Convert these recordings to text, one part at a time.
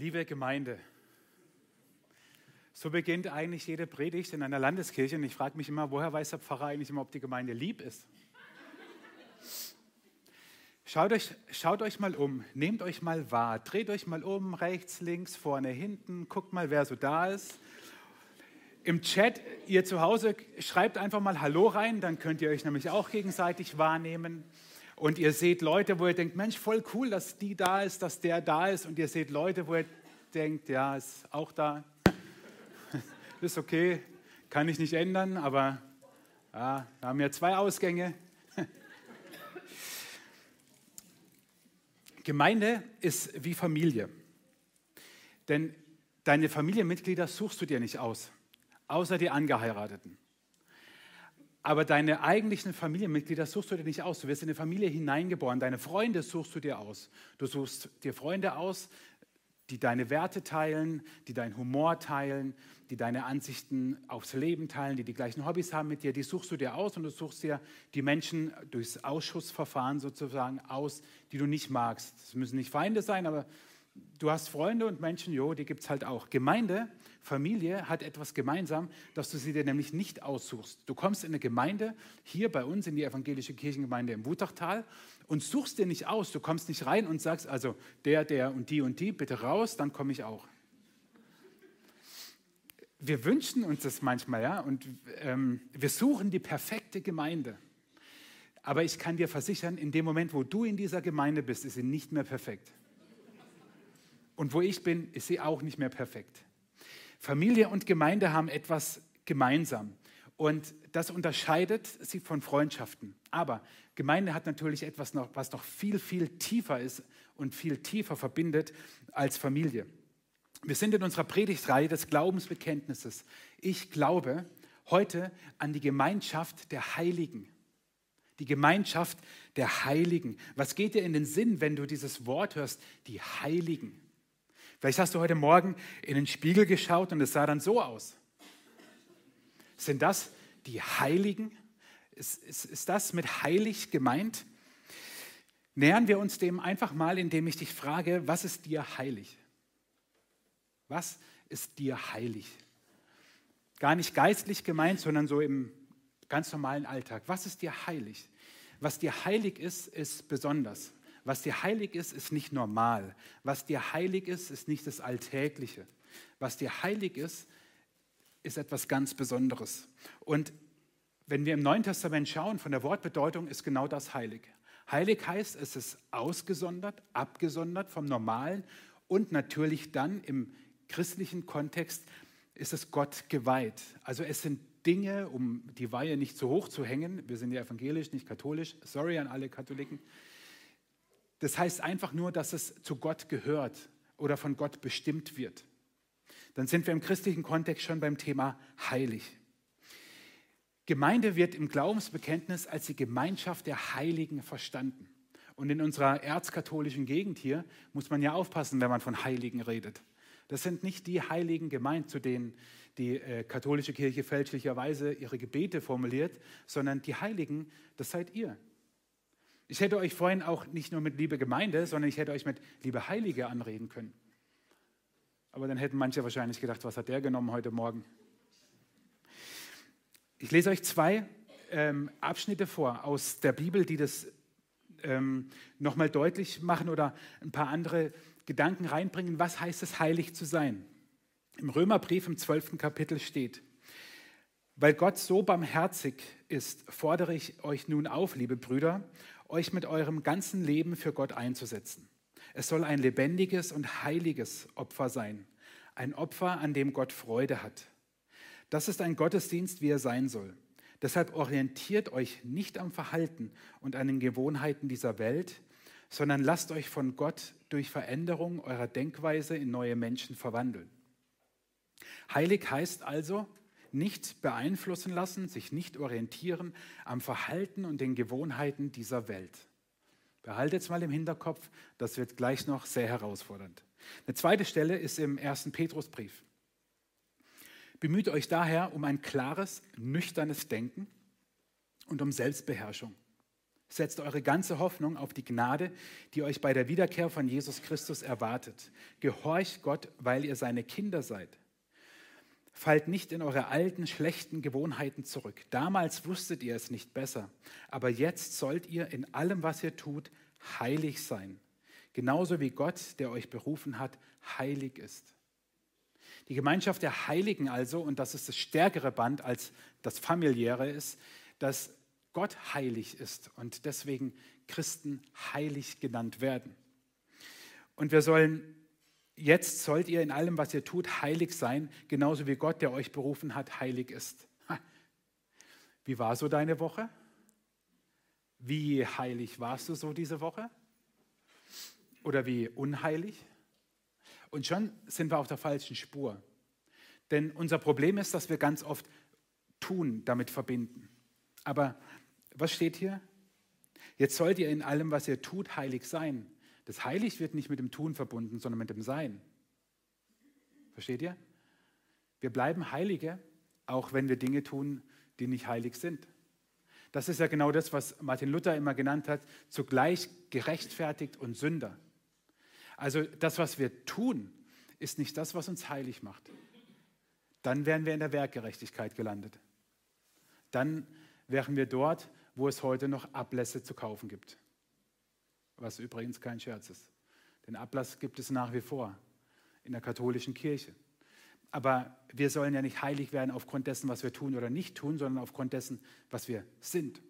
Liebe Gemeinde, so beginnt eigentlich jede Predigt in einer Landeskirche. Und ich frage mich immer, woher weiß der Pfarrer eigentlich immer, ob die Gemeinde lieb ist? Schaut euch, schaut euch mal um, nehmt euch mal wahr, dreht euch mal um, rechts, links, vorne, hinten, guckt mal, wer so da ist. Im Chat, ihr zu Hause, schreibt einfach mal Hallo rein, dann könnt ihr euch nämlich auch gegenseitig wahrnehmen. Und ihr seht Leute, wo ihr denkt, Mensch, voll cool, dass die da ist, dass der da ist. Und ihr seht Leute, wo ihr denkt, ja, ist auch da. ist okay, kann ich nicht ändern, aber ja, wir haben ja zwei Ausgänge. Gemeinde ist wie Familie. Denn deine Familienmitglieder suchst du dir nicht aus, außer die Angeheirateten. Aber deine eigentlichen Familienmitglieder suchst du dir nicht aus. Du wirst in eine Familie hineingeboren. Deine Freunde suchst du dir aus. Du suchst dir Freunde aus, die deine Werte teilen, die deinen Humor teilen, die deine Ansichten aufs Leben teilen, die die gleichen Hobbys haben mit dir. Die suchst du dir aus und du suchst dir die Menschen durchs Ausschussverfahren sozusagen aus, die du nicht magst. Es müssen nicht Feinde sein, aber du hast Freunde und Menschen, jo, die gibt es halt auch. Gemeinde, Familie hat etwas gemeinsam, dass du sie dir nämlich nicht aussuchst. Du kommst in eine Gemeinde, hier bei uns in die evangelische Kirchengemeinde im Wutachtal und suchst dir nicht aus. Du kommst nicht rein und sagst, also der, der und die und die, bitte raus, dann komme ich auch. Wir wünschen uns das manchmal, ja, und ähm, wir suchen die perfekte Gemeinde. Aber ich kann dir versichern, in dem Moment, wo du in dieser Gemeinde bist, ist sie nicht mehr perfekt. Und wo ich bin, ist sie auch nicht mehr perfekt. Familie und Gemeinde haben etwas gemeinsam. Und das unterscheidet sie von Freundschaften. Aber Gemeinde hat natürlich etwas, noch, was noch viel, viel tiefer ist und viel tiefer verbindet als Familie. Wir sind in unserer Predigtreihe des Glaubensbekenntnisses. Ich glaube heute an die Gemeinschaft der Heiligen. Die Gemeinschaft der Heiligen. Was geht dir in den Sinn, wenn du dieses Wort hörst? Die Heiligen. Vielleicht hast du heute Morgen in den Spiegel geschaut und es sah dann so aus. Sind das die Heiligen? Ist, ist, ist das mit heilig gemeint? Nähern wir uns dem einfach mal, indem ich dich frage, was ist dir heilig? Was ist dir heilig? Gar nicht geistlich gemeint, sondern so im ganz normalen Alltag. Was ist dir heilig? Was dir heilig ist, ist besonders. Was dir heilig ist, ist nicht normal. Was dir heilig ist, ist nicht das Alltägliche. Was dir heilig ist, ist etwas ganz Besonderes. Und wenn wir im Neuen Testament schauen, von der Wortbedeutung ist genau das heilig. Heilig heißt, es ist ausgesondert, abgesondert vom Normalen und natürlich dann im christlichen Kontext ist es Gott geweiht. Also es sind Dinge, um die Weihe nicht zu hoch zu hängen. Wir sind ja evangelisch, nicht katholisch. Sorry an alle Katholiken. Das heißt einfach nur, dass es zu Gott gehört oder von Gott bestimmt wird. Dann sind wir im christlichen Kontext schon beim Thema heilig. Gemeinde wird im Glaubensbekenntnis als die Gemeinschaft der Heiligen verstanden. Und in unserer erzkatholischen Gegend hier muss man ja aufpassen, wenn man von Heiligen redet. Das sind nicht die Heiligen gemeint, zu denen die äh, katholische Kirche fälschlicherweise ihre Gebete formuliert, sondern die Heiligen, das seid ihr. Ich hätte euch vorhin auch nicht nur mit liebe Gemeinde, sondern ich hätte euch mit liebe Heilige anreden können. Aber dann hätten manche wahrscheinlich gedacht, was hat der genommen heute Morgen? Ich lese euch zwei ähm, Abschnitte vor aus der Bibel, die das ähm, nochmal deutlich machen oder ein paar andere Gedanken reinbringen. Was heißt es, heilig zu sein? Im Römerbrief im 12. Kapitel steht, weil Gott so barmherzig ist, fordere ich euch nun auf, liebe Brüder, euch mit eurem ganzen Leben für Gott einzusetzen. Es soll ein lebendiges und heiliges Opfer sein, ein Opfer, an dem Gott Freude hat. Das ist ein Gottesdienst, wie er sein soll. Deshalb orientiert euch nicht am Verhalten und an den Gewohnheiten dieser Welt, sondern lasst euch von Gott durch Veränderung eurer Denkweise in neue Menschen verwandeln. Heilig heißt also, nicht beeinflussen lassen, sich nicht orientieren am Verhalten und den Gewohnheiten dieser Welt. Behaltet es mal im Hinterkopf, das wird gleich noch sehr herausfordernd. Eine zweite Stelle ist im ersten Petrusbrief. Bemüht euch daher um ein klares, nüchternes Denken und um Selbstbeherrschung. Setzt eure ganze Hoffnung auf die Gnade, die euch bei der Wiederkehr von Jesus Christus erwartet. Gehorcht Gott, weil ihr seine Kinder seid. Fallt nicht in eure alten, schlechten Gewohnheiten zurück. Damals wusstet ihr es nicht besser, aber jetzt sollt ihr in allem, was ihr tut, heilig sein. Genauso wie Gott, der euch berufen hat, heilig ist. Die Gemeinschaft der Heiligen also, und das ist das stärkere Band als das familiäre ist, dass Gott heilig ist und deswegen Christen heilig genannt werden. Und wir sollen, jetzt sollt ihr in allem, was ihr tut, heilig sein, genauso wie Gott, der euch berufen hat, heilig ist. Wie war so deine Woche? Wie heilig warst du so diese Woche? Oder wie unheilig? Und schon sind wir auf der falschen Spur. Denn unser Problem ist, dass wir ganz oft tun damit verbinden. Aber was steht hier? Jetzt sollt ihr in allem, was ihr tut, heilig sein. Das Heilig wird nicht mit dem Tun verbunden, sondern mit dem Sein. Versteht ihr? Wir bleiben Heilige, auch wenn wir Dinge tun, die nicht heilig sind. Das ist ja genau das, was Martin Luther immer genannt hat, zugleich gerechtfertigt und Sünder. Also das, was wir tun, ist nicht das, was uns heilig macht. Dann wären wir in der Werkgerechtigkeit gelandet. Dann wären wir dort, wo es heute noch Ablässe zu kaufen gibt. Was übrigens kein Scherz ist. Den Ablass gibt es nach wie vor in der katholischen Kirche. Aber wir sollen ja nicht heilig werden aufgrund dessen, was wir tun oder nicht tun, sondern aufgrund dessen, was wir sind.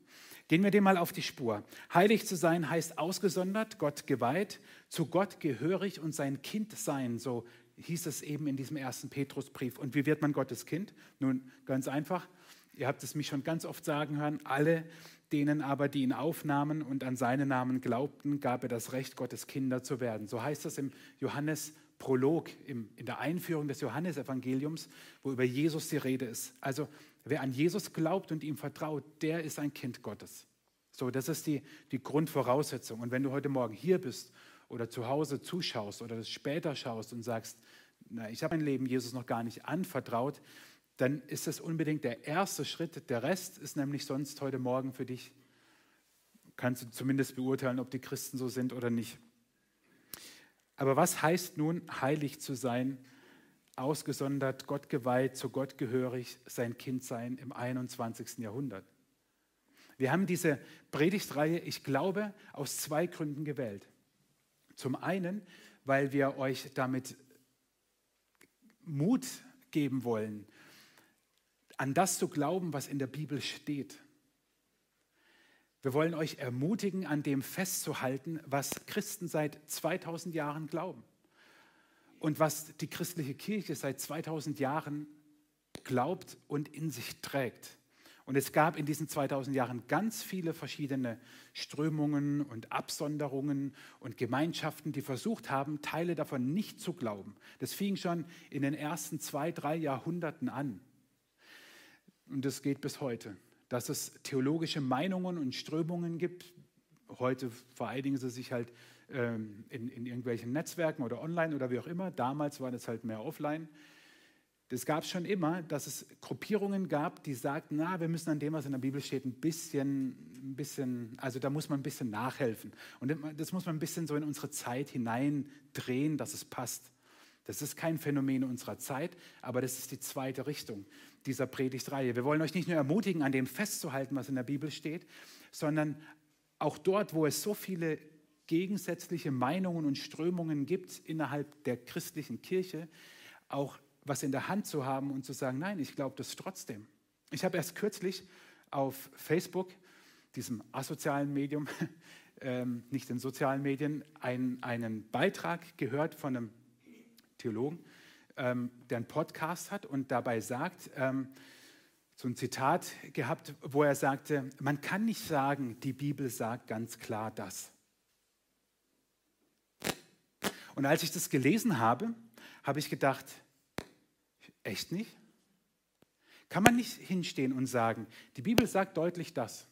Gehen wir dem mal auf die Spur. Heilig zu sein heißt ausgesondert, Gott geweiht, zu Gott gehörig und sein Kind sein. So hieß es eben in diesem ersten Petrusbrief. Und wie wird man Gottes Kind? Nun, ganz einfach, Ihr habt es mich schon ganz oft sagen hören, alle, denen aber, die ihn aufnahmen und an seinen Namen glaubten, gab er das Recht, Gottes Kinder zu werden. So heißt das im Johannes-Prolog, in der Einführung des Johannesevangeliums, wo über Jesus die Rede ist. Also wer an Jesus glaubt und ihm vertraut, der ist ein Kind Gottes. So, das ist die, die Grundvoraussetzung. Und wenn du heute Morgen hier bist oder zu Hause zuschaust oder das später schaust und sagst, na, ich habe mein Leben Jesus noch gar nicht anvertraut, dann ist das unbedingt der erste Schritt. Der Rest ist nämlich sonst heute Morgen für dich, kannst du zumindest beurteilen, ob die Christen so sind oder nicht. Aber was heißt nun, heilig zu sein, ausgesondert, Gott geweiht, zu Gott gehörig, sein Kind sein im 21. Jahrhundert? Wir haben diese Predigtreihe, ich glaube, aus zwei Gründen gewählt. Zum einen, weil wir euch damit Mut geben wollen, an das zu glauben, was in der Bibel steht. Wir wollen euch ermutigen, an dem festzuhalten, was Christen seit 2000 Jahren glauben und was die christliche Kirche seit 2000 Jahren glaubt und in sich trägt. Und es gab in diesen 2000 Jahren ganz viele verschiedene Strömungen und Absonderungen und Gemeinschaften, die versucht haben, Teile davon nicht zu glauben. Das fing schon in den ersten zwei, drei Jahrhunderten an und das geht bis heute, dass es theologische Meinungen und Strömungen gibt. Heute vereinigen sie sich halt ähm, in, in irgendwelchen Netzwerken oder online oder wie auch immer. Damals war das halt mehr offline. Das gab es schon immer, dass es Gruppierungen gab, die sagten, na, wir müssen an dem, was in der Bibel steht, ein bisschen, ein bisschen, also da muss man ein bisschen nachhelfen. Und das muss man ein bisschen so in unsere Zeit hineindrehen, dass es passt. Das ist kein Phänomen unserer Zeit, aber das ist die zweite Richtung dieser Predigtreihe. Wir wollen euch nicht nur ermutigen, an dem festzuhalten, was in der Bibel steht, sondern auch dort, wo es so viele gegensätzliche Meinungen und Strömungen gibt innerhalb der christlichen Kirche, auch was in der Hand zu haben und zu sagen, nein, ich glaube das trotzdem. Ich habe erst kürzlich auf Facebook, diesem asozialen Medium, ähm, nicht den sozialen Medien, ein, einen Beitrag gehört von einem Theologen, ähm, der einen Podcast hat und dabei sagt, ähm, so ein Zitat gehabt, wo er sagte, man kann nicht sagen, die Bibel sagt ganz klar das. Und als ich das gelesen habe, habe ich gedacht, echt nicht? Kann man nicht hinstehen und sagen, die Bibel sagt deutlich das.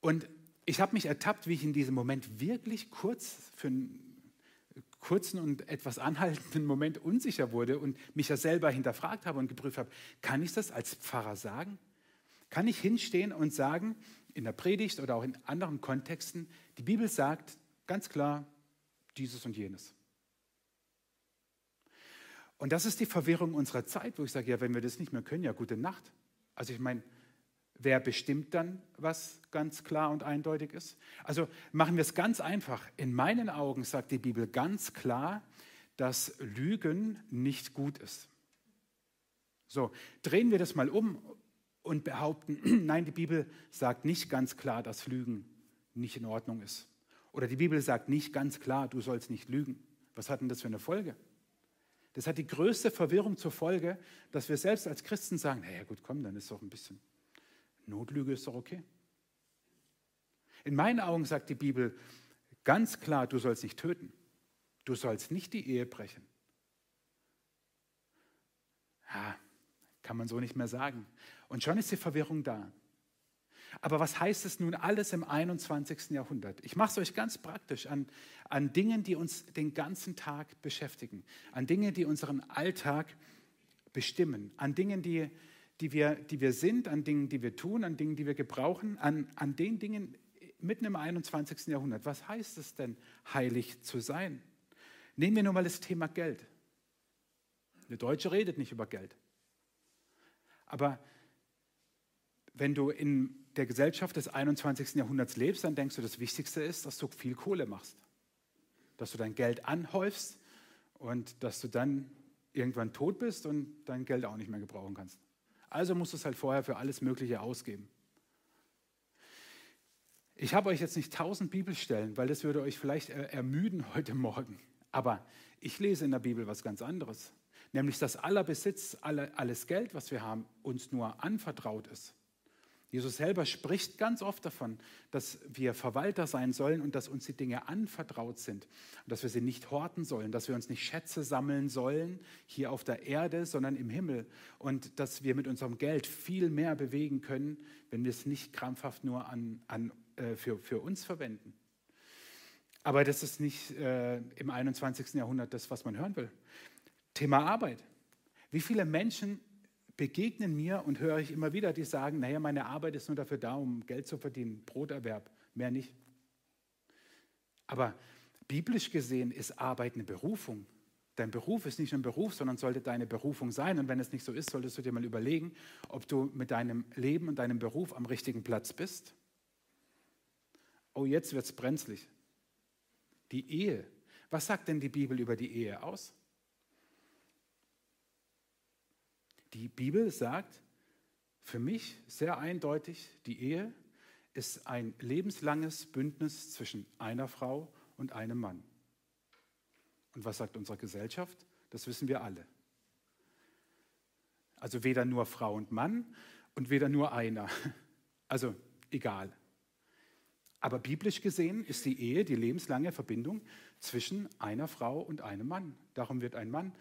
Und ich habe mich ertappt, wie ich in diesem Moment wirklich kurz für ein kurzen und etwas anhaltenden Moment unsicher wurde und mich ja selber hinterfragt habe und geprüft habe, kann ich das als Pfarrer sagen? kann ich hinstehen und sagen, in der Predigt oder auch in anderen Kontexten, die Bibel sagt ganz klar dieses und jenes. Und das ist die Verwirrung unserer Zeit, wo ich sage, ja, wenn wir das nicht mehr können, ja, gute Nacht. Also ich meine, wer bestimmt dann, was ganz klar und eindeutig ist? Also machen wir es ganz einfach. In meinen Augen sagt die Bibel ganz klar, dass Lügen nicht gut ist. So, drehen wir das mal um und behaupten, nein, die Bibel sagt nicht ganz klar, dass Lügen nicht in Ordnung ist. Oder die Bibel sagt nicht ganz klar, du sollst nicht lügen. Was hat denn das für eine Folge? Das hat die größte Verwirrung zur Folge, dass wir selbst als Christen sagen, naja gut, komm, dann ist doch ein bisschen Notlüge ist doch okay. In meinen Augen sagt die Bibel ganz klar, du sollst nicht töten. Du sollst nicht die Ehe brechen. Ja, kann man so nicht mehr sagen. Und schon ist die Verwirrung da. Aber was heißt es nun alles im 21. Jahrhundert? Ich mache es euch ganz praktisch an, an Dingen, die uns den ganzen Tag beschäftigen, an Dingen, die unseren Alltag bestimmen, an Dingen, die, die, wir, die wir sind, an Dingen, die wir tun, an Dingen, die wir gebrauchen, an, an den Dingen mitten im 21. Jahrhundert. Was heißt es denn, heilig zu sein? Nehmen wir nur mal das Thema Geld. Der Deutsche redet nicht über Geld. Aber wenn du in der Gesellschaft des 21. Jahrhunderts lebst, dann denkst du, das Wichtigste ist, dass du viel Kohle machst. Dass du dein Geld anhäufst und dass du dann irgendwann tot bist und dein Geld auch nicht mehr gebrauchen kannst. Also musst du es halt vorher für alles Mögliche ausgeben. Ich habe euch jetzt nicht tausend Bibelstellen, weil das würde euch vielleicht ermüden heute Morgen. Aber ich lese in der Bibel was ganz anderes. Nämlich, dass aller Besitz, alles Geld, was wir haben, uns nur anvertraut ist. Jesus selber spricht ganz oft davon, dass wir Verwalter sein sollen und dass uns die Dinge anvertraut sind und dass wir sie nicht horten sollen, dass wir uns nicht Schätze sammeln sollen hier auf der Erde, sondern im Himmel und dass wir mit unserem Geld viel mehr bewegen können, wenn wir es nicht krampfhaft nur an, an, äh, für, für uns verwenden. Aber das ist nicht äh, im 21. Jahrhundert das, was man hören will. Thema Arbeit. Wie viele Menschen begegnen mir und höre ich immer wieder, die sagen, naja, meine Arbeit ist nur dafür da, um Geld zu verdienen, Broterwerb, mehr nicht. Aber biblisch gesehen ist Arbeit eine Berufung. Dein Beruf ist nicht ein Beruf, sondern sollte deine Berufung sein. Und wenn es nicht so ist, solltest du dir mal überlegen, ob du mit deinem Leben und deinem Beruf am richtigen Platz bist. Oh, jetzt wird es brenzlig. Die Ehe. Was sagt denn die Bibel über die Ehe aus? Die Bibel sagt für mich sehr eindeutig, die Ehe ist ein lebenslanges Bündnis zwischen einer Frau und einem Mann. Und was sagt unsere Gesellschaft? Das wissen wir alle. Also weder nur Frau und Mann und weder nur einer. Also egal. Aber biblisch gesehen ist die Ehe die lebenslange Verbindung zwischen einer Frau und einem Mann. Darum wird ein Mann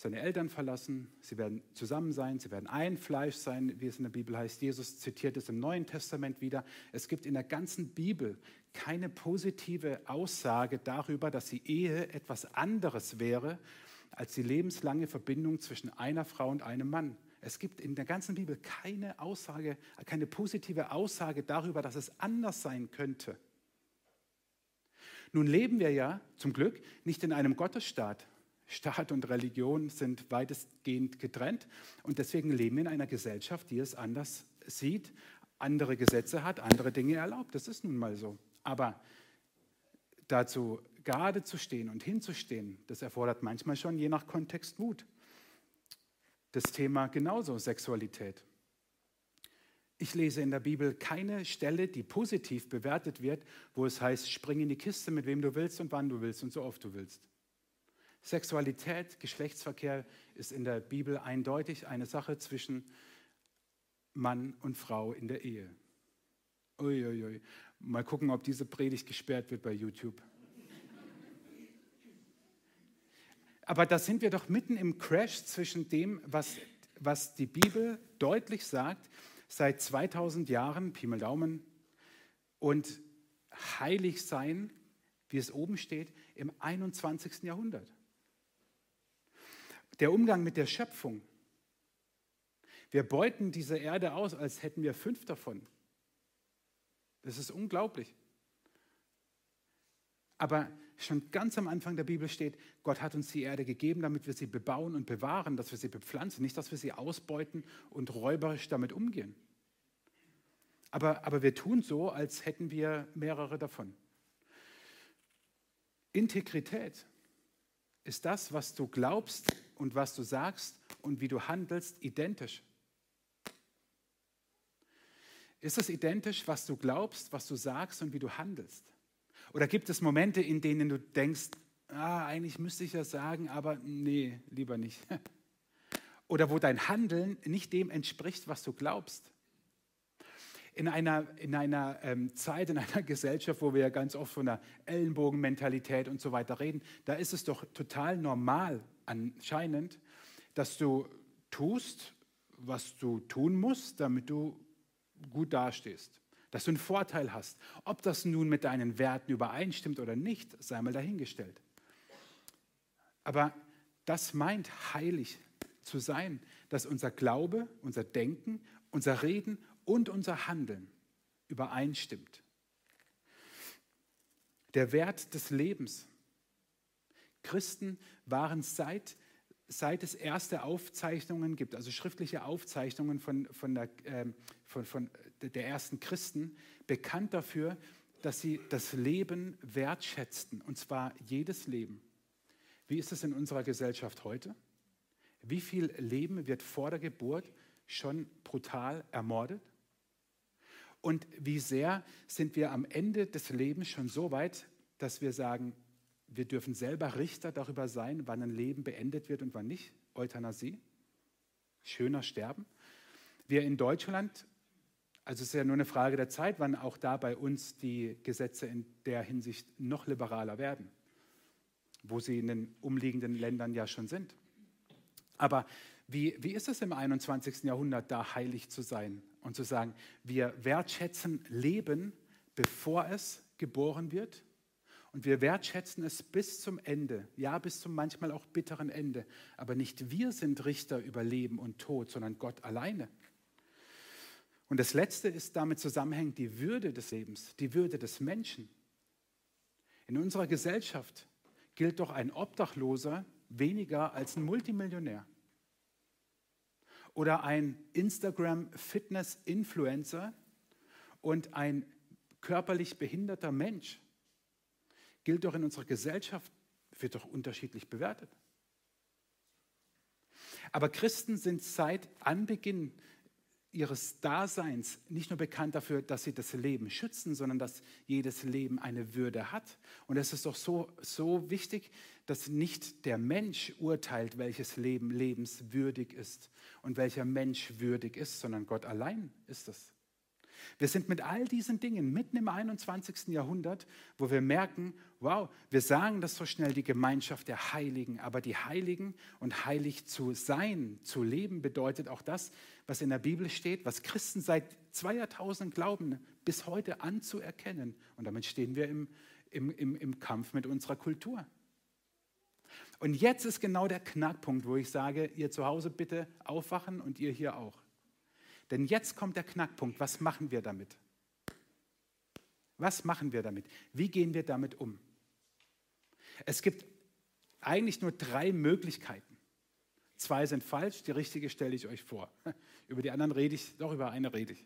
seine Eltern verlassen, sie werden zusammen sein, sie werden ein Fleisch sein, wie es in der Bibel heißt. Jesus zitiert es im Neuen Testament wieder. Es gibt in der ganzen Bibel keine positive Aussage darüber, dass die Ehe etwas anderes wäre als die lebenslange Verbindung zwischen einer Frau und einem Mann. Es gibt in der ganzen Bibel keine Aussage, keine positive Aussage darüber, dass es anders sein könnte. Nun leben wir ja zum Glück nicht in einem Gottesstaat, Staat und Religion sind weitestgehend getrennt und deswegen leben wir in einer Gesellschaft, die es anders sieht, andere Gesetze hat, andere Dinge erlaubt. Das ist nun mal so. Aber dazu gerade zu stehen und hinzustehen, das erfordert manchmal schon je nach Kontext Mut. Das Thema genauso Sexualität. Ich lese in der Bibel keine Stelle, die positiv bewertet wird, wo es heißt, spring in die Kiste, mit wem du willst und wann du willst und so oft du willst. Sexualität, Geschlechtsverkehr ist in der Bibel eindeutig eine Sache zwischen Mann und Frau in der Ehe. Uiuiui. Ui, ui. Mal gucken, ob diese Predigt gesperrt wird bei YouTube. Aber da sind wir doch mitten im Crash zwischen dem, was, was die Bibel deutlich sagt, seit 2000 Jahren, Pi Daumen, und heilig sein, wie es oben steht, im 21. Jahrhundert. Der Umgang mit der Schöpfung. Wir beuten diese Erde aus, als hätten wir fünf davon. Das ist unglaublich. Aber schon ganz am Anfang der Bibel steht, Gott hat uns die Erde gegeben, damit wir sie bebauen und bewahren, dass wir sie bepflanzen, nicht, dass wir sie ausbeuten und räuberisch damit umgehen. Aber, aber wir tun so, als hätten wir mehrere davon. Integrität ist das, was du glaubst und was du sagst und wie du handelst, identisch. Ist es identisch, was du glaubst, was du sagst und wie du handelst? Oder gibt es Momente, in denen du denkst, ah, eigentlich müsste ich das sagen, aber nee, lieber nicht. Oder wo dein Handeln nicht dem entspricht, was du glaubst? In einer, in einer ähm, Zeit, in einer Gesellschaft, wo wir ja ganz oft von der Ellenbogenmentalität und so weiter reden, da ist es doch total normal anscheinend, dass du tust, was du tun musst, damit du gut dastehst dass du einen Vorteil hast. Ob das nun mit deinen Werten übereinstimmt oder nicht, sei mal dahingestellt. Aber das meint heilig zu sein, dass unser Glaube, unser Denken, unser Reden und unser Handeln übereinstimmt. Der Wert des Lebens. Christen waren seit seit es erste Aufzeichnungen gibt, also schriftliche Aufzeichnungen von, von, der, äh, von, von der ersten Christen, bekannt dafür, dass sie das Leben wertschätzten, und zwar jedes Leben. Wie ist es in unserer Gesellschaft heute? Wie viel Leben wird vor der Geburt schon brutal ermordet? Und wie sehr sind wir am Ende des Lebens schon so weit, dass wir sagen, wir dürfen selber Richter darüber sein, wann ein Leben beendet wird und wann nicht. Euthanasie, schöner Sterben. Wir in Deutschland, also es ist ja nur eine Frage der Zeit, wann auch da bei uns die Gesetze in der Hinsicht noch liberaler werden, wo sie in den umliegenden Ländern ja schon sind. Aber wie, wie ist es im 21. Jahrhundert, da heilig zu sein und zu sagen, wir wertschätzen Leben, bevor es geboren wird und wir wertschätzen es bis zum Ende, ja, bis zum manchmal auch bitteren Ende. Aber nicht wir sind Richter über Leben und Tod, sondern Gott alleine. Und das Letzte ist damit zusammenhängend die Würde des Lebens, die Würde des Menschen. In unserer Gesellschaft gilt doch ein Obdachloser weniger als ein Multimillionär. Oder ein Instagram-Fitness-Influencer und ein körperlich behinderter Mensch gilt doch in unserer Gesellschaft, wird doch unterschiedlich bewertet. Aber Christen sind seit Anbeginn ihres Daseins nicht nur bekannt dafür, dass sie das Leben schützen, sondern dass jedes Leben eine Würde hat. Und es ist doch so, so wichtig, dass nicht der Mensch urteilt, welches Leben lebenswürdig ist und welcher Mensch würdig ist, sondern Gott allein ist es. Wir sind mit all diesen Dingen mitten im 21. Jahrhundert, wo wir merken, wow, wir sagen das so schnell, die Gemeinschaft der Heiligen, aber die Heiligen und heilig zu sein, zu leben, bedeutet auch das, was in der Bibel steht, was Christen seit zwei Jahrtausenden glauben, bis heute anzuerkennen. Und damit stehen wir im, im, im, im Kampf mit unserer Kultur. Und jetzt ist genau der Knackpunkt, wo ich sage, ihr zu Hause bitte aufwachen und ihr hier auch. Denn jetzt kommt der Knackpunkt. Was machen wir damit? Was machen wir damit? Wie gehen wir damit um? Es gibt eigentlich nur drei Möglichkeiten. Zwei sind falsch, die richtige stelle ich euch vor. Über die anderen rede ich, doch über eine rede ich.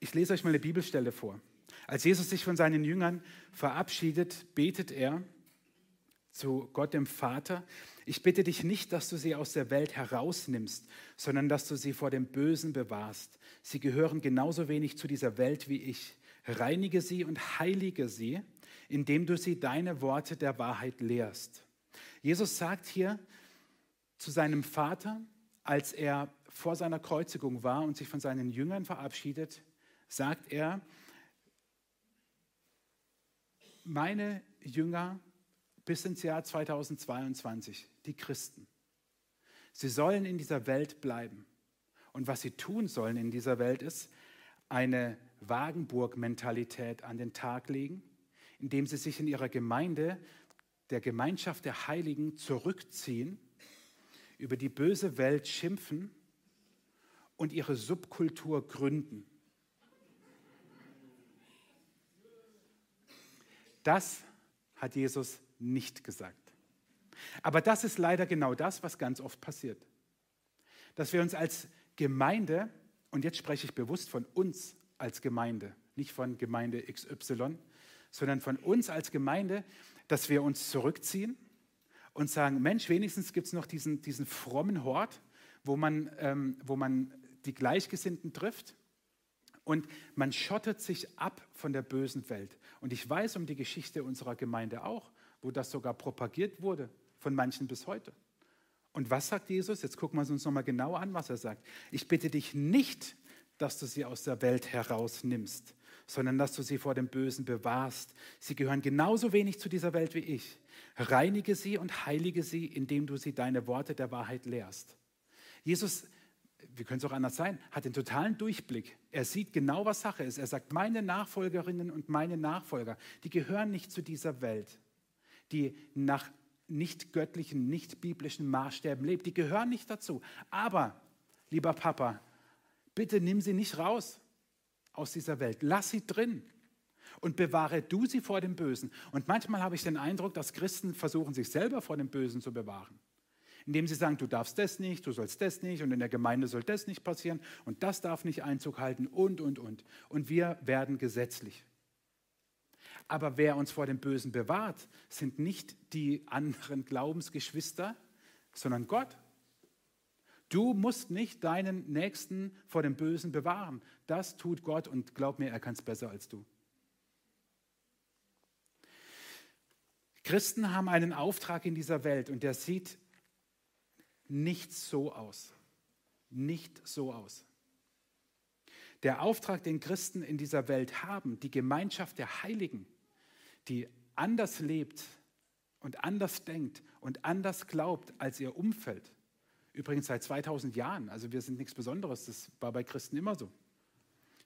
Ich lese euch mal eine Bibelstelle vor. Als Jesus sich von seinen Jüngern verabschiedet, betet er zu Gott dem Vater, ich bitte dich nicht, dass du sie aus der Welt herausnimmst, sondern dass du sie vor dem Bösen bewahrst. Sie gehören genauso wenig zu dieser Welt wie ich. Reinige sie und heilige sie, indem du sie deine Worte der Wahrheit lehrst. Jesus sagt hier zu seinem Vater, als er vor seiner Kreuzigung war und sich von seinen Jüngern verabschiedet, sagt er, meine Jünger bis ins Jahr 2022, die Christen. Sie sollen in dieser Welt bleiben. Und was sie tun sollen in dieser Welt ist, eine Wagenburg-Mentalität an den Tag legen, indem sie sich in ihrer Gemeinde, der Gemeinschaft der Heiligen, zurückziehen, über die böse Welt schimpfen und ihre Subkultur gründen. Das hat Jesus nicht gesagt. Aber das ist leider genau das, was ganz oft passiert. Dass wir uns als Gemeinde, und jetzt spreche ich bewusst von uns als Gemeinde, nicht von Gemeinde XY, sondern von uns als Gemeinde, dass wir uns zurückziehen und sagen, Mensch, wenigstens gibt es noch diesen, diesen frommen Hort, wo man, ähm, wo man die Gleichgesinnten trifft und man schottet sich ab von der bösen Welt. Und ich weiß um die Geschichte unserer Gemeinde auch, wo das sogar propagiert wurde, von manchen bis heute. Und was sagt Jesus? Jetzt gucken wir uns nochmal genau an, was er sagt. Ich bitte dich nicht, dass du sie aus der Welt herausnimmst, sondern dass du sie vor dem Bösen bewahrst. Sie gehören genauso wenig zu dieser Welt wie ich. Reinige sie und heilige sie, indem du sie deine Worte der Wahrheit lehrst. Jesus wie könnte es auch anders sein, hat den totalen Durchblick. Er sieht genau, was Sache ist. Er sagt, meine Nachfolgerinnen und meine Nachfolger, die gehören nicht zu dieser Welt, die nach nicht göttlichen, nicht biblischen Maßstäben lebt. Die gehören nicht dazu. Aber, lieber Papa, bitte nimm sie nicht raus aus dieser Welt. Lass sie drin und bewahre du sie vor dem Bösen. Und manchmal habe ich den Eindruck, dass Christen versuchen, sich selber vor dem Bösen zu bewahren indem sie sagen, du darfst das nicht, du sollst das nicht und in der Gemeinde soll das nicht passieren und das darf nicht Einzug halten und, und, und. Und wir werden gesetzlich. Aber wer uns vor dem Bösen bewahrt, sind nicht die anderen Glaubensgeschwister, sondern Gott. Du musst nicht deinen Nächsten vor dem Bösen bewahren. Das tut Gott und glaub mir, er kann es besser als du. Christen haben einen Auftrag in dieser Welt und der sieht nicht so aus. Nicht so aus. Der Auftrag, den Christen in dieser Welt haben, die Gemeinschaft der Heiligen, die anders lebt und anders denkt und anders glaubt als ihr Umfeld. Übrigens seit 2000 Jahren, also wir sind nichts Besonderes, das war bei Christen immer so.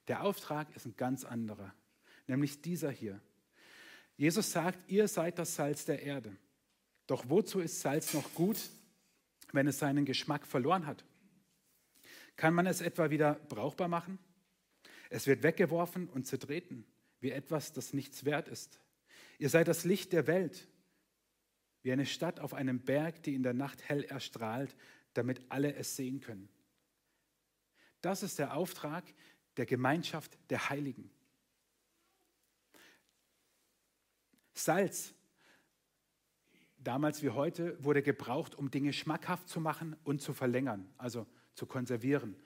Der Auftrag ist ein ganz anderer, nämlich dieser hier. Jesus sagt, ihr seid das Salz der Erde. Doch wozu ist Salz noch gut, wenn es seinen Geschmack verloren hat? Kann man es etwa wieder brauchbar machen? Es wird weggeworfen und zertreten, wie etwas, das nichts wert ist. Ihr seid das Licht der Welt, wie eine Stadt auf einem Berg, die in der Nacht hell erstrahlt, damit alle es sehen können. Das ist der Auftrag der Gemeinschaft der Heiligen. Salz damals wie heute, wurde gebraucht, um Dinge schmackhaft zu machen und zu verlängern, also zu konservieren,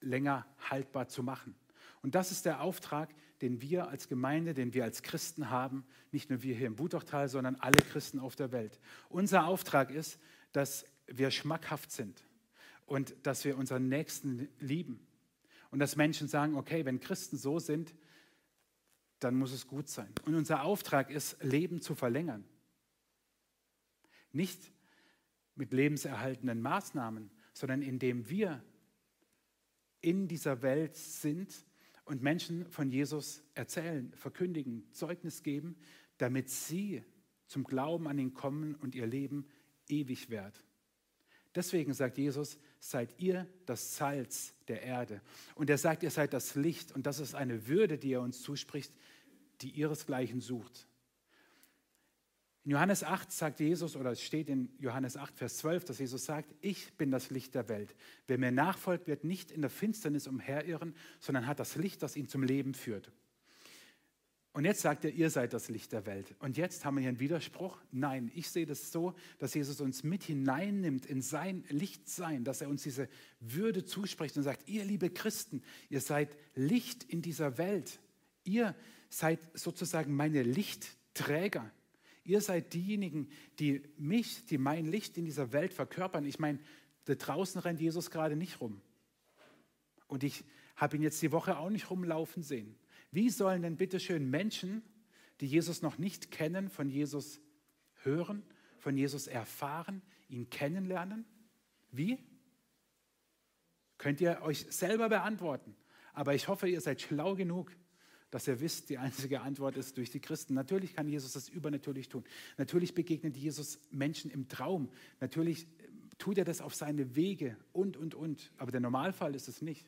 länger haltbar zu machen. Und das ist der Auftrag, den wir als Gemeinde, den wir als Christen haben, nicht nur wir hier im Wutachtal, sondern alle Christen auf der Welt. Unser Auftrag ist, dass wir schmackhaft sind und dass wir unseren Nächsten lieben. Und dass Menschen sagen, okay, wenn Christen so sind, dann muss es gut sein. Und unser Auftrag ist, Leben zu verlängern. Nicht mit lebenserhaltenden Maßnahmen, sondern indem wir in dieser Welt sind und Menschen von Jesus erzählen, verkündigen, Zeugnis geben, damit sie zum Glauben an ihn kommen und ihr Leben ewig wird. Deswegen sagt Jesus, seid ihr das Salz der Erde. Und er sagt, ihr seid das Licht. Und das ist eine Würde, die er uns zuspricht, die ihresgleichen sucht. In Johannes 8 sagt Jesus, oder es steht in Johannes 8, Vers 12, dass Jesus sagt, ich bin das Licht der Welt. Wer mir nachfolgt, wird nicht in der Finsternis umherirren, sondern hat das Licht, das ihn zum Leben führt. Und jetzt sagt er, ihr seid das Licht der Welt. Und jetzt haben wir hier einen Widerspruch. Nein, ich sehe das so, dass Jesus uns mit hineinnimmt in sein Lichtsein, dass er uns diese Würde zuspricht und sagt, ihr liebe Christen, ihr seid Licht in dieser Welt. Ihr seid sozusagen meine Lichtträger. Ihr seid diejenigen, die mich, die mein Licht in dieser Welt verkörpern. Ich meine, da draußen rennt Jesus gerade nicht rum. Und ich habe ihn jetzt die Woche auch nicht rumlaufen sehen. Wie sollen denn bitte schön Menschen, die Jesus noch nicht kennen, von Jesus hören, von Jesus erfahren, ihn kennenlernen? Wie? Könnt ihr euch selber beantworten. Aber ich hoffe, ihr seid schlau genug, dass ihr wisst, die einzige Antwort ist durch die Christen. Natürlich kann Jesus das übernatürlich tun. Natürlich begegnet Jesus Menschen im Traum. Natürlich tut er das auf seine Wege und, und, und. Aber der Normalfall ist es nicht.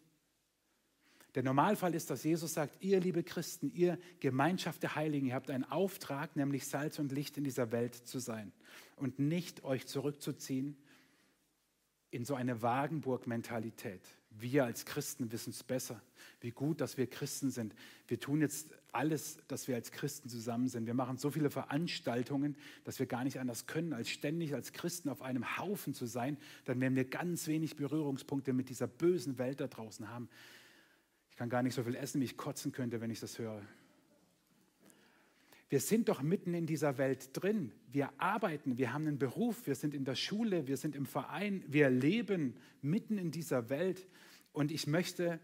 Der Normalfall ist, dass Jesus sagt, ihr liebe Christen, ihr Gemeinschaft der Heiligen, ihr habt einen Auftrag, nämlich Salz und Licht in dieser Welt zu sein und nicht euch zurückzuziehen in so eine Wagenburg-Mentalität. Wir als Christen wissen es besser. Wie gut, dass wir Christen sind. Wir tun jetzt alles, dass wir als Christen zusammen sind. Wir machen so viele Veranstaltungen, dass wir gar nicht anders können, als ständig als Christen auf einem Haufen zu sein. Dann werden wir ganz wenig Berührungspunkte mit dieser bösen Welt da draußen haben. Ich kann gar nicht so viel essen, wie ich kotzen könnte, wenn ich das höre. Wir sind doch mitten in dieser Welt drin. Wir arbeiten, wir haben einen Beruf, wir sind in der Schule, wir sind im Verein, wir leben mitten in dieser Welt. Und ich möchte,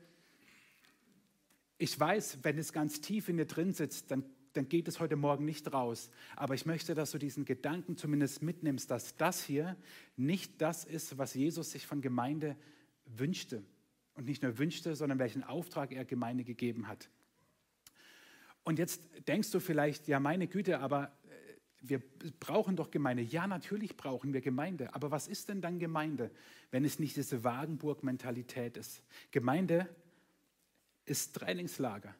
ich weiß, wenn es ganz tief in dir drin sitzt, dann, dann geht es heute Morgen nicht raus. Aber ich möchte, dass du diesen Gedanken zumindest mitnimmst, dass das hier nicht das ist, was Jesus sich von Gemeinde wünschte und nicht nur wünschte, sondern welchen Auftrag er Gemeinde gegeben hat. Und jetzt denkst du vielleicht, ja meine Güte, aber äh, wir brauchen doch Gemeinde. Ja, natürlich brauchen wir Gemeinde. Aber was ist denn dann Gemeinde, wenn es nicht diese Wagenburg-Mentalität ist? Gemeinde ist Trainingslager.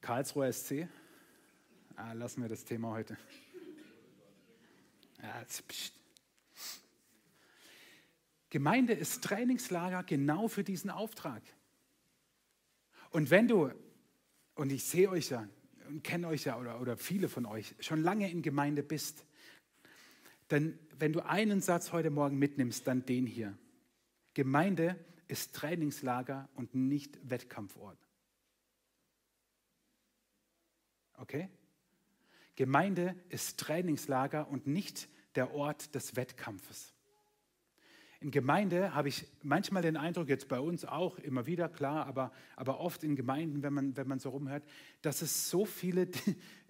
Karlsruher SC, ah, lassen wir das Thema heute. Ja. Gemeinde ist Trainingslager genau für diesen Auftrag. Und wenn du, und ich sehe euch ja und kenne euch ja oder, oder viele von euch, schon lange in Gemeinde bist, dann, wenn du einen Satz heute Morgen mitnimmst, dann den hier. Gemeinde ist Trainingslager und nicht Wettkampfort. Okay? Gemeinde ist Trainingslager und nicht der Ort des Wettkampfes. In Gemeinde habe ich manchmal den Eindruck, jetzt bei uns auch immer wieder, klar, aber, aber oft in Gemeinden, wenn man, wenn man so rumhört, dass es so viele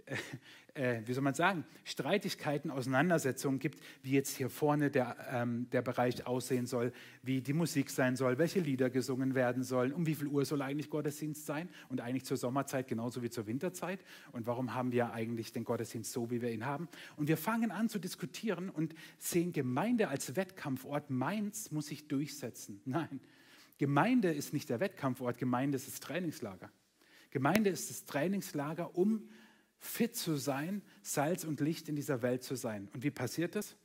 äh, wie soll man sagen, Streitigkeiten, Auseinandersetzungen gibt, wie jetzt hier vorne der, ähm, der Bereich aussehen soll, wie die Musik sein soll, welche Lieder gesungen werden sollen, um wie viel Uhr soll eigentlich Gottesdienst sein und eigentlich zur Sommerzeit genauso wie zur Winterzeit und warum haben wir eigentlich den Gottesdienst so, wie wir ihn haben. Und wir fangen an zu diskutieren und sehen Gemeinde als Wettkampfort. Meins muss sich durchsetzen. Nein, Gemeinde ist nicht der Wettkampfort, Gemeinde ist das Trainingslager. Gemeinde ist das Trainingslager, um fit zu sein, Salz und Licht in dieser Welt zu sein. Und wie passiert das?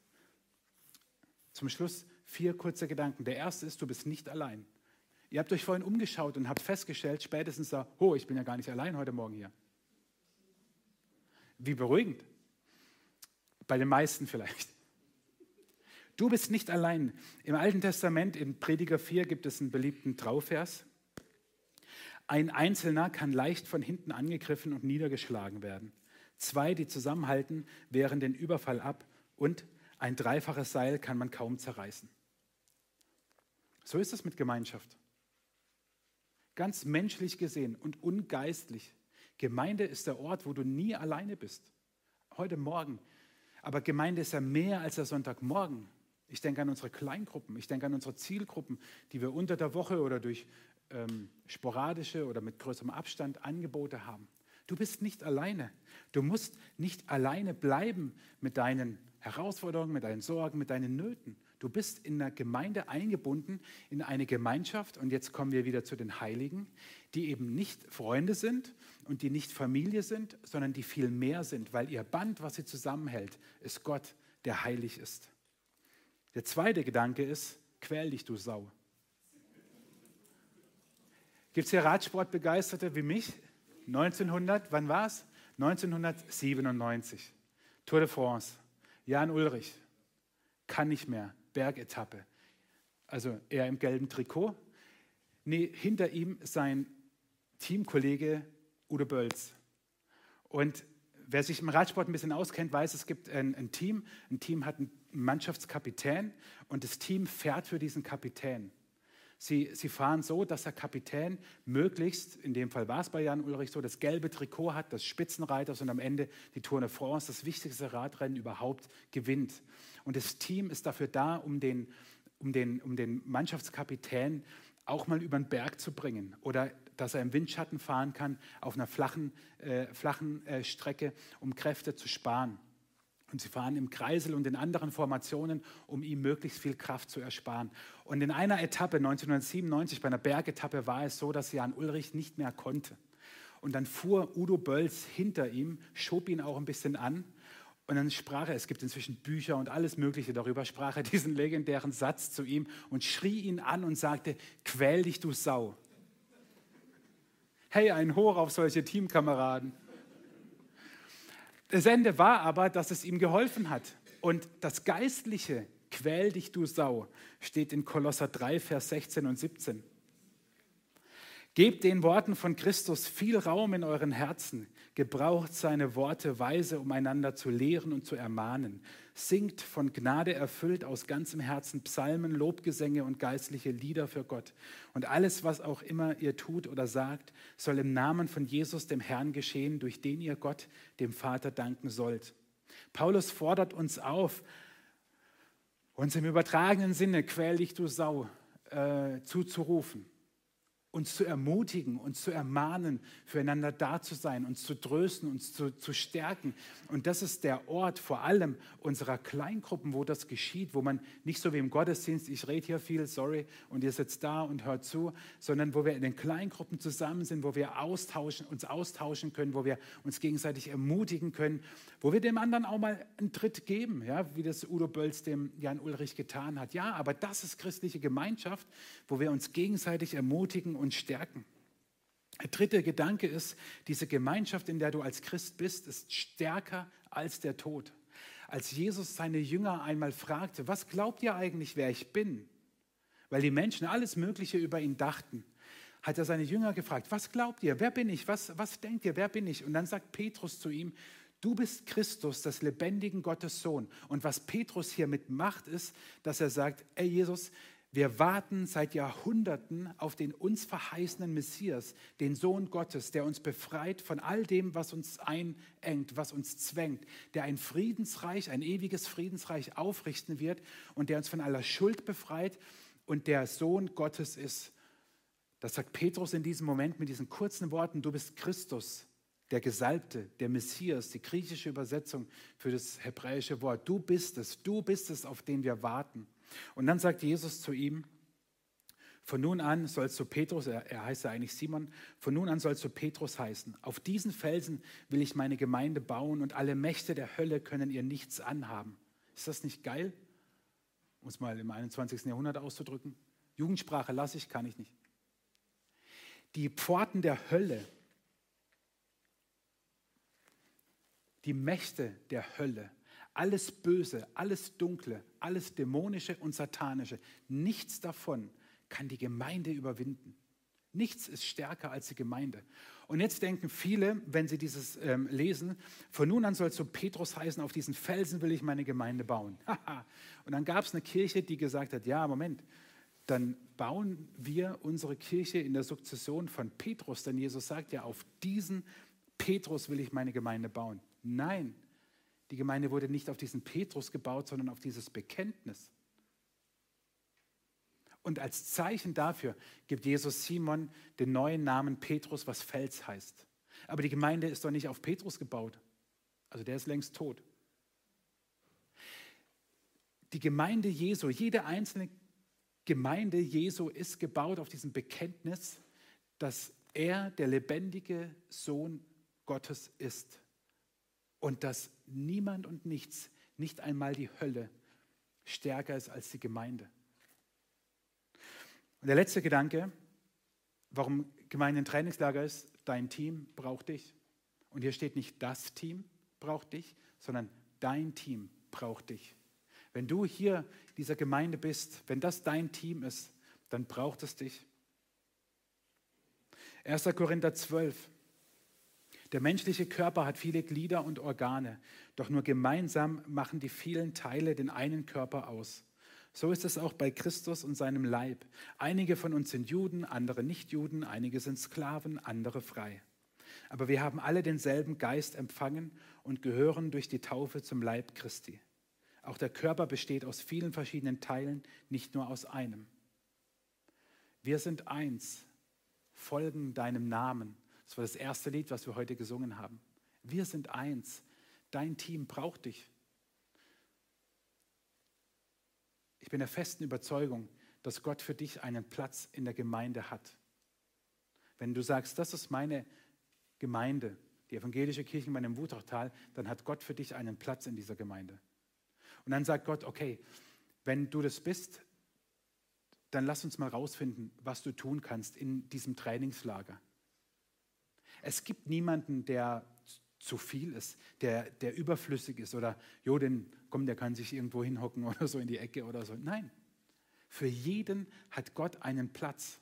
Zum Schluss vier kurze Gedanken. Der erste ist, du bist nicht allein. Ihr habt euch vorhin umgeschaut und habt festgestellt, spätestens da, oh, ich bin ja gar nicht allein heute Morgen hier. Wie beruhigend. Bei den meisten vielleicht. Du bist nicht allein. Im Alten Testament, in Prediger 4, gibt es einen beliebten Trauvers. Ein Einzelner kann leicht von hinten angegriffen und niedergeschlagen werden. Zwei, die zusammenhalten, wehren den Überfall ab und ein dreifaches Seil kann man kaum zerreißen. So ist es mit Gemeinschaft. Ganz menschlich gesehen und ungeistlich. Gemeinde ist der Ort, wo du nie alleine bist. Heute Morgen. Aber Gemeinde ist ja mehr als der Sonntagmorgen. Ich denke an unsere Kleingruppen, ich denke an unsere Zielgruppen, die wir unter der Woche oder durch ähm, sporadische oder mit größerem Abstand Angebote haben. Du bist nicht alleine. Du musst nicht alleine bleiben mit deinen Herausforderungen, mit deinen Sorgen, mit deinen Nöten. Du bist in der Gemeinde eingebunden, in eine Gemeinschaft. Und jetzt kommen wir wieder zu den Heiligen, die eben nicht Freunde sind und die nicht Familie sind, sondern die viel mehr sind, weil ihr Band, was sie zusammenhält, ist Gott, der heilig ist. Der zweite Gedanke ist, quäl dich, du Sau. Gibt es hier Radsportbegeisterte wie mich? 1900, wann war es? 1997. Tour de France. Jan Ulrich. Kann nicht mehr. Bergetappe. Also er im gelben Trikot. Nee, hinter ihm sein Teamkollege Udo Bölz. Und wer sich im Radsport ein bisschen auskennt, weiß, es gibt ein, ein Team. Ein Team hat einen Mannschaftskapitän und das Team fährt für diesen Kapitän. Sie, sie fahren so, dass der Kapitän möglichst, in dem Fall war es bei Jan Ulrich so, das gelbe Trikot hat, das Spitzenreiters und am Ende die Tour de France, das wichtigste Radrennen überhaupt, gewinnt. Und das Team ist dafür da, um den, um den, um den Mannschaftskapitän auch mal über den Berg zu bringen oder dass er im Windschatten fahren kann auf einer flachen, äh, flachen äh, Strecke, um Kräfte zu sparen. Und sie fahren im Kreisel und in anderen Formationen, um ihm möglichst viel Kraft zu ersparen. Und in einer Etappe, 1997, bei einer Bergetappe, war es so, dass Jan Ulrich nicht mehr konnte. Und dann fuhr Udo Bölz hinter ihm, schob ihn auch ein bisschen an. Und dann sprach er, es gibt inzwischen Bücher und alles Mögliche darüber, sprach er diesen legendären Satz zu ihm und schrie ihn an und sagte, quäl dich, du Sau. Hey, ein Hoch auf solche Teamkameraden. Das Ende war aber, dass es ihm geholfen hat. Und das Geistliche, quäl dich, du Sau, steht in Kolosser 3, Vers 16 und 17. Gebt den Worten von Christus viel Raum in euren Herzen. Gebraucht seine Worte weise, um einander zu lehren und zu ermahnen. Singt von Gnade erfüllt aus ganzem Herzen Psalmen, Lobgesänge und geistliche Lieder für Gott. Und alles, was auch immer ihr tut oder sagt, soll im Namen von Jesus, dem Herrn, geschehen, durch den ihr Gott, dem Vater, danken sollt. Paulus fordert uns auf, uns im übertragenen Sinne, quäl dich du Sau, äh, zuzurufen uns zu ermutigen, uns zu ermahnen, füreinander da zu sein, uns zu trösten, uns zu, zu stärken. Und das ist der Ort vor allem unserer Kleingruppen, wo das geschieht, wo man nicht so wie im Gottesdienst, ich rede hier viel, sorry, und ihr sitzt da und hört zu, sondern wo wir in den Kleingruppen zusammen sind, wo wir austauschen, uns austauschen können, wo wir uns gegenseitig ermutigen können, wo wir dem anderen auch mal einen Tritt geben, ja, wie das Udo Bölz dem Jan Ulrich getan hat. Ja, aber das ist christliche Gemeinschaft, wo wir uns gegenseitig ermutigen und stärken. Der dritte Gedanke ist, diese Gemeinschaft, in der du als Christ bist, ist stärker als der Tod. Als Jesus seine Jünger einmal fragte, was glaubt ihr eigentlich, wer ich bin? Weil die Menschen alles Mögliche über ihn dachten, hat er seine Jünger gefragt, was glaubt ihr, wer bin ich, was, was denkt ihr, wer bin ich? Und dann sagt Petrus zu ihm, du bist Christus, das lebendigen Gottes Sohn. Und was Petrus hiermit macht, ist, dass er sagt, ey Jesus, wir warten seit Jahrhunderten auf den uns verheißenen Messias, den Sohn Gottes, der uns befreit von all dem, was uns einengt, was uns zwängt, der ein Friedensreich, ein ewiges Friedensreich aufrichten wird und der uns von aller Schuld befreit und der Sohn Gottes ist. Das sagt Petrus in diesem Moment mit diesen kurzen Worten, du bist Christus, der Gesalbte, der Messias, die griechische Übersetzung für das hebräische Wort. Du bist es, du bist es, auf den wir warten. Und dann sagt Jesus zu ihm, von nun an sollst du Petrus, er, er heißt ja eigentlich Simon, von nun an sollst du Petrus heißen. Auf diesen Felsen will ich meine Gemeinde bauen und alle Mächte der Hölle können ihr nichts anhaben. Ist das nicht geil? Um es mal im 21. Jahrhundert auszudrücken. Jugendsprache lasse ich, kann ich nicht. Die Pforten der Hölle, die Mächte der Hölle alles Böse, alles Dunkle, alles Dämonische und Satanische, nichts davon kann die Gemeinde überwinden. Nichts ist stärker als die Gemeinde. Und jetzt denken viele, wenn sie dieses ähm, lesen, von nun an soll es so Petrus heißen, auf diesen Felsen will ich meine Gemeinde bauen. und dann gab es eine Kirche, die gesagt hat, ja, Moment, dann bauen wir unsere Kirche in der Sukzession von Petrus, denn Jesus sagt ja, auf diesen Petrus will ich meine Gemeinde bauen. Nein, die Gemeinde wurde nicht auf diesen Petrus gebaut, sondern auf dieses Bekenntnis. Und als Zeichen dafür gibt Jesus Simon den neuen Namen Petrus, was Fels heißt. Aber die Gemeinde ist doch nicht auf Petrus gebaut. Also der ist längst tot. Die Gemeinde Jesu, jede einzelne Gemeinde Jesu ist gebaut auf diesem Bekenntnis, dass er der lebendige Sohn Gottes ist und dass niemand und nichts, nicht einmal die Hölle, stärker ist als die Gemeinde. Und der letzte Gedanke, warum Gemeinde ein Trainingslager ist, dein Team braucht dich. Und hier steht nicht das Team braucht dich, sondern dein Team braucht dich. Wenn du hier dieser Gemeinde bist, wenn das dein Team ist, dann braucht es dich. 1. Korinther 12, der menschliche Körper hat viele Glieder und Organe, doch nur gemeinsam machen die vielen Teile den einen Körper aus. So ist es auch bei Christus und seinem Leib. Einige von uns sind Juden, andere nicht Juden, einige sind Sklaven, andere frei. Aber wir haben alle denselben Geist empfangen und gehören durch die Taufe zum Leib Christi. Auch der Körper besteht aus vielen verschiedenen Teilen, nicht nur aus einem. Wir sind eins, folgen deinem Namen das war das erste Lied, was wir heute gesungen haben. Wir sind eins. Dein Team braucht dich. Ich bin der festen Überzeugung, dass Gott für dich einen Platz in der Gemeinde hat. Wenn du sagst, das ist meine Gemeinde, die evangelische Kirche in meinem Wutachtal, dann hat Gott für dich einen Platz in dieser Gemeinde. Und dann sagt Gott, okay, wenn du das bist, dann lass uns mal rausfinden, was du tun kannst in diesem Trainingslager. Es gibt niemanden, der zu viel ist, der, der überflüssig ist oder, jo, den, komm, der kann sich irgendwo hinhocken oder so in die Ecke oder so. Nein, für jeden hat Gott einen Platz.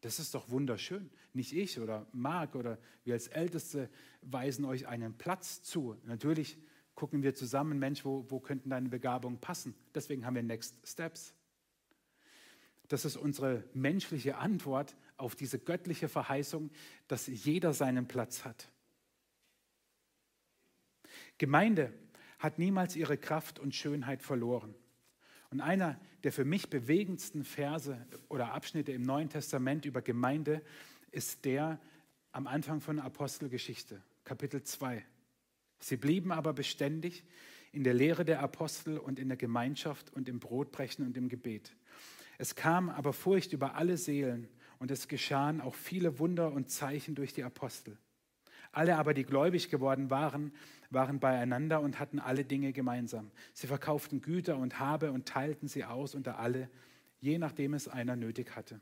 Das ist doch wunderschön. Nicht ich oder Marc oder wir als Älteste weisen euch einen Platz zu. Natürlich gucken wir zusammen, Mensch, wo, wo könnten deine Begabungen passen? Deswegen haben wir Next Steps. Das ist unsere menschliche Antwort auf diese göttliche Verheißung, dass jeder seinen Platz hat. Gemeinde hat niemals ihre Kraft und Schönheit verloren. Und einer der für mich bewegendsten Verse oder Abschnitte im Neuen Testament über Gemeinde ist der am Anfang von Apostelgeschichte, Kapitel 2. Sie blieben aber beständig in der Lehre der Apostel und in der Gemeinschaft und im Brotbrechen und im Gebet. Es kam aber Furcht über alle Seelen und es geschahen auch viele Wunder und Zeichen durch die Apostel. Alle aber, die gläubig geworden waren, waren beieinander und hatten alle Dinge gemeinsam. Sie verkauften Güter und Habe und teilten sie aus unter alle, je nachdem es einer nötig hatte.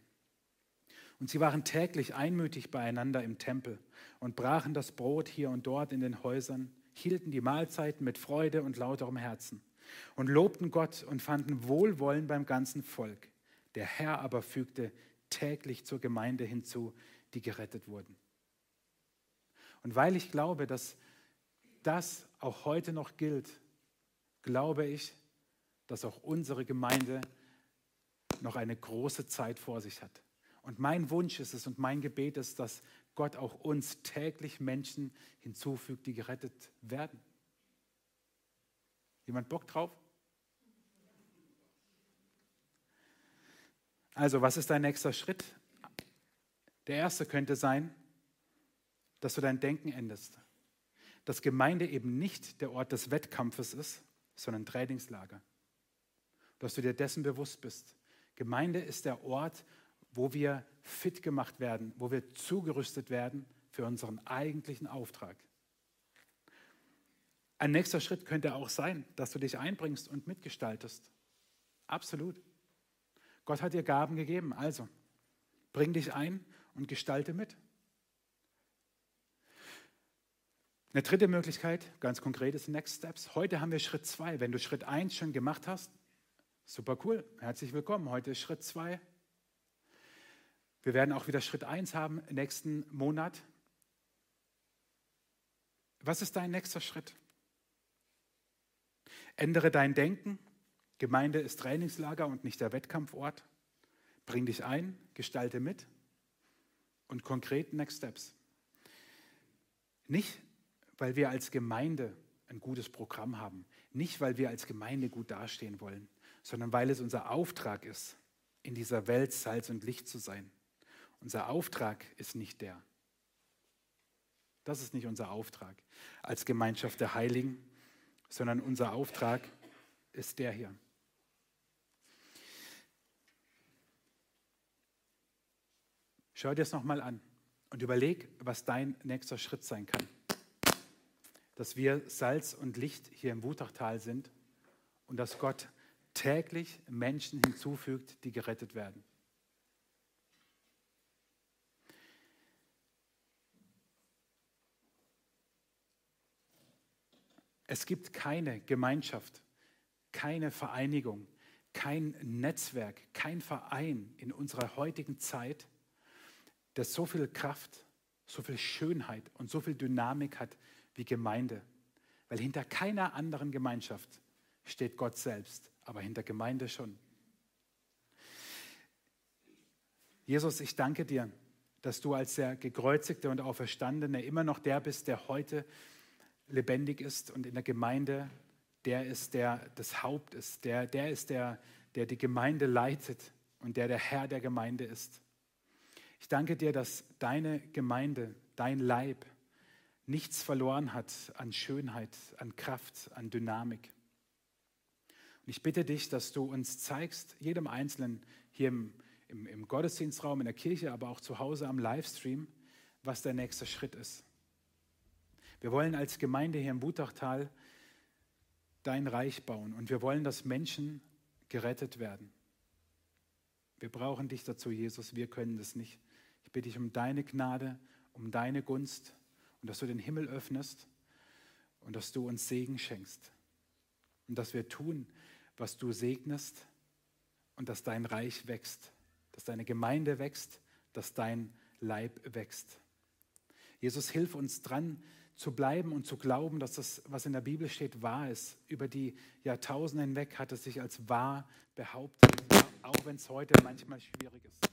Und sie waren täglich einmütig beieinander im Tempel und brachen das Brot hier und dort in den Häusern, hielten die Mahlzeiten mit Freude und lauterem Herzen und lobten Gott und fanden Wohlwollen beim ganzen Volk. Der Herr aber fügte täglich zur Gemeinde hinzu, die gerettet wurden. Und weil ich glaube, dass das auch heute noch gilt, glaube ich, dass auch unsere Gemeinde noch eine große Zeit vor sich hat. Und mein Wunsch ist es und mein Gebet ist, dass Gott auch uns täglich Menschen hinzufügt, die gerettet werden. Jemand Bock drauf? Also, was ist dein nächster Schritt? Der erste könnte sein, dass du dein Denken änderst. Dass Gemeinde eben nicht der Ort des Wettkampfes ist, sondern Trainingslager. Dass du dir dessen bewusst bist. Gemeinde ist der Ort, wo wir fit gemacht werden, wo wir zugerüstet werden für unseren eigentlichen Auftrag. Ein nächster Schritt könnte auch sein, dass du dich einbringst und mitgestaltest. Absolut. Gott hat dir Gaben gegeben, also bring dich ein und gestalte mit. Eine dritte Möglichkeit, ganz konkret, ist Next Steps. Heute haben wir Schritt zwei. Wenn du Schritt eins schon gemacht hast, super cool, herzlich willkommen. Heute ist Schritt zwei. Wir werden auch wieder Schritt eins haben nächsten Monat. Was ist dein nächster Schritt? Ändere dein Denken. Gemeinde ist Trainingslager und nicht der Wettkampfort. Bring dich ein, gestalte mit und konkret Next Steps. Nicht weil wir als Gemeinde ein gutes Programm haben, nicht weil wir als Gemeinde gut dastehen wollen, sondern weil es unser Auftrag ist, in dieser Welt Salz und Licht zu sein. Unser Auftrag ist nicht der. Das ist nicht unser Auftrag als Gemeinschaft der Heiligen, sondern unser Auftrag ist der hier. Schau dir das nochmal an und überleg, was dein nächster Schritt sein kann dass wir Salz und Licht hier im Wutachtal sind und dass Gott täglich Menschen hinzufügt, die gerettet werden. Es gibt keine Gemeinschaft, keine Vereinigung, kein Netzwerk, kein Verein in unserer heutigen Zeit, der so viel Kraft, so viel Schönheit und so viel Dynamik hat wie Gemeinde. Weil hinter keiner anderen Gemeinschaft steht Gott selbst, aber hinter Gemeinde schon. Jesus, ich danke dir, dass du als der gekreuzigte und auferstandene immer noch der bist, der heute lebendig ist und in der Gemeinde der ist, der das Haupt ist, der, der ist, der, der die Gemeinde leitet und der der Herr der Gemeinde ist. Ich danke dir, dass deine Gemeinde, dein Leib, nichts verloren hat an Schönheit, an Kraft, an Dynamik. Und ich bitte dich, dass du uns zeigst, jedem Einzelnen hier im, im, im Gottesdienstraum, in der Kirche, aber auch zu Hause am Livestream, was der nächste Schritt ist. Wir wollen als Gemeinde hier im Wutachtal dein Reich bauen und wir wollen, dass Menschen gerettet werden. Wir brauchen dich dazu, Jesus, wir können das nicht. Ich bitte dich um deine Gnade, um deine Gunst und dass du den Himmel öffnest und dass du uns Segen schenkst und dass wir tun, was du segnest und dass dein Reich wächst, dass deine Gemeinde wächst, dass dein Leib wächst. Jesus, hilf uns dran zu bleiben und zu glauben, dass das, was in der Bibel steht, wahr ist. Über die Jahrtausende hinweg hat es sich als wahr behauptet, auch wenn es heute manchmal schwierig ist.